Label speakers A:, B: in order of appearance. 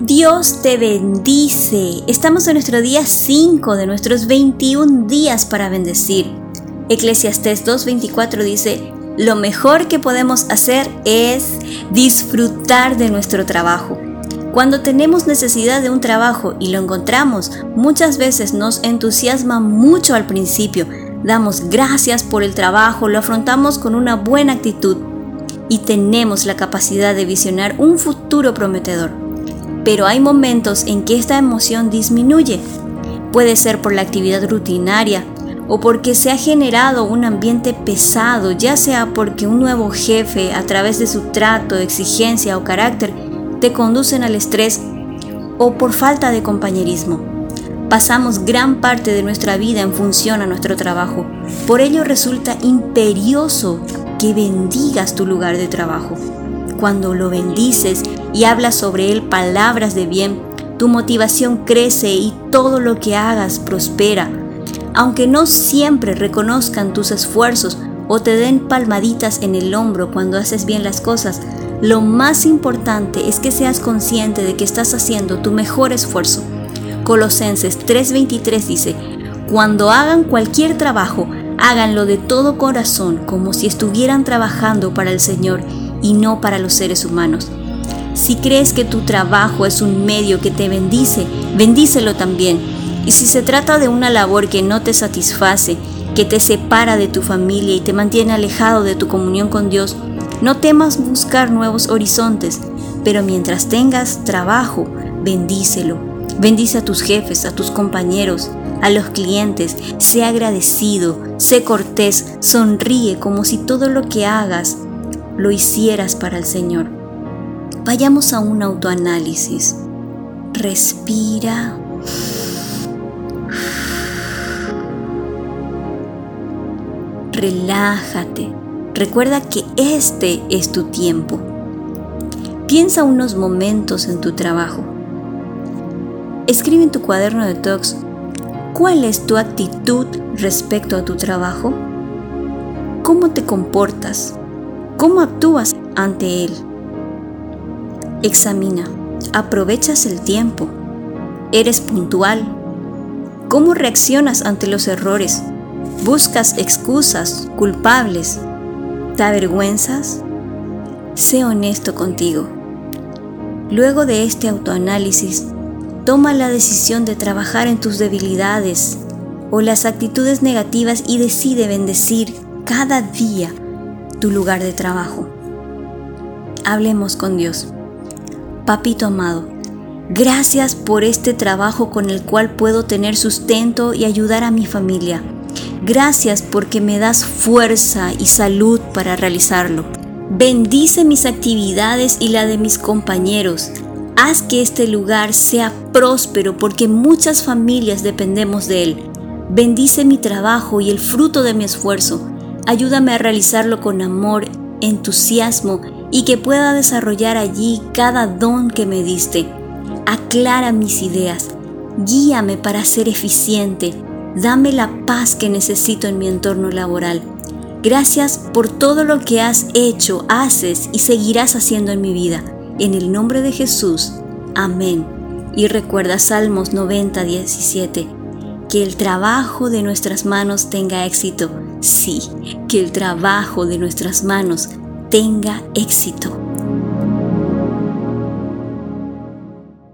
A: Dios te bendice. Estamos en nuestro día 5 de nuestros 21 días para bendecir. Eclesiastés 2.24 dice, lo mejor que podemos hacer es disfrutar de nuestro trabajo. Cuando tenemos necesidad de un trabajo y lo encontramos, muchas veces nos entusiasma mucho al principio. Damos gracias por el trabajo, lo afrontamos con una buena actitud y tenemos la capacidad de visionar un futuro prometedor. Pero hay momentos en que esta emoción disminuye. Puede ser por la actividad rutinaria o porque se ha generado un ambiente pesado, ya sea porque un nuevo jefe, a través de su trato, exigencia o carácter, te conducen al estrés o por falta de compañerismo. Pasamos gran parte de nuestra vida en función a nuestro trabajo. Por ello resulta imperioso que bendigas tu lugar de trabajo. Cuando lo bendices y hablas sobre él palabras de bien, tu motivación crece y todo lo que hagas prospera. Aunque no siempre reconozcan tus esfuerzos o te den palmaditas en el hombro cuando haces bien las cosas, lo más importante es que seas consciente de que estás haciendo tu mejor esfuerzo. Colosenses 3:23 dice, cuando hagan cualquier trabajo, háganlo de todo corazón, como si estuvieran trabajando para el Señor y no para los seres humanos. Si crees que tu trabajo es un medio que te bendice, bendícelo también. Y si se trata de una labor que no te satisface, que te separa de tu familia y te mantiene alejado de tu comunión con Dios, no temas buscar nuevos horizontes, pero mientras tengas trabajo, bendícelo. Bendice a tus jefes, a tus compañeros, a los clientes. Sé agradecido, sé cortés, sonríe como si todo lo que hagas lo hicieras para el Señor. Vayamos a un autoanálisis. Respira. Relájate. Recuerda que este es tu tiempo. Piensa unos momentos en tu trabajo. Escribe en tu cuaderno de talks cuál es tu actitud respecto a tu trabajo. ¿Cómo te comportas? ¿Cómo actúas ante él? Examina. ¿Aprovechas el tiempo? ¿Eres puntual? ¿Cómo reaccionas ante los errores? ¿Buscas excusas, culpables? ¿Te avergüenzas? Sé honesto contigo. Luego de este autoanálisis, toma la decisión de trabajar en tus debilidades o las actitudes negativas y decide bendecir cada día tu lugar de trabajo. Hablemos con Dios. Papito amado, gracias por este trabajo con el cual puedo tener sustento y ayudar a mi familia. Gracias porque me das fuerza y salud para realizarlo. Bendice mis actividades y la de mis compañeros. Haz que este lugar sea próspero porque muchas familias dependemos de él. Bendice mi trabajo y el fruto de mi esfuerzo. Ayúdame a realizarlo con amor, entusiasmo y que pueda desarrollar allí cada don que me diste. Aclara mis ideas. Guíame para ser eficiente Dame la paz que necesito en mi entorno laboral. Gracias por todo lo que has hecho, haces y seguirás haciendo en mi vida. En el nombre de Jesús. Amén. Y recuerda Salmos 90, 17. Que el trabajo de nuestras manos tenga éxito. Sí, que el trabajo de nuestras manos tenga éxito.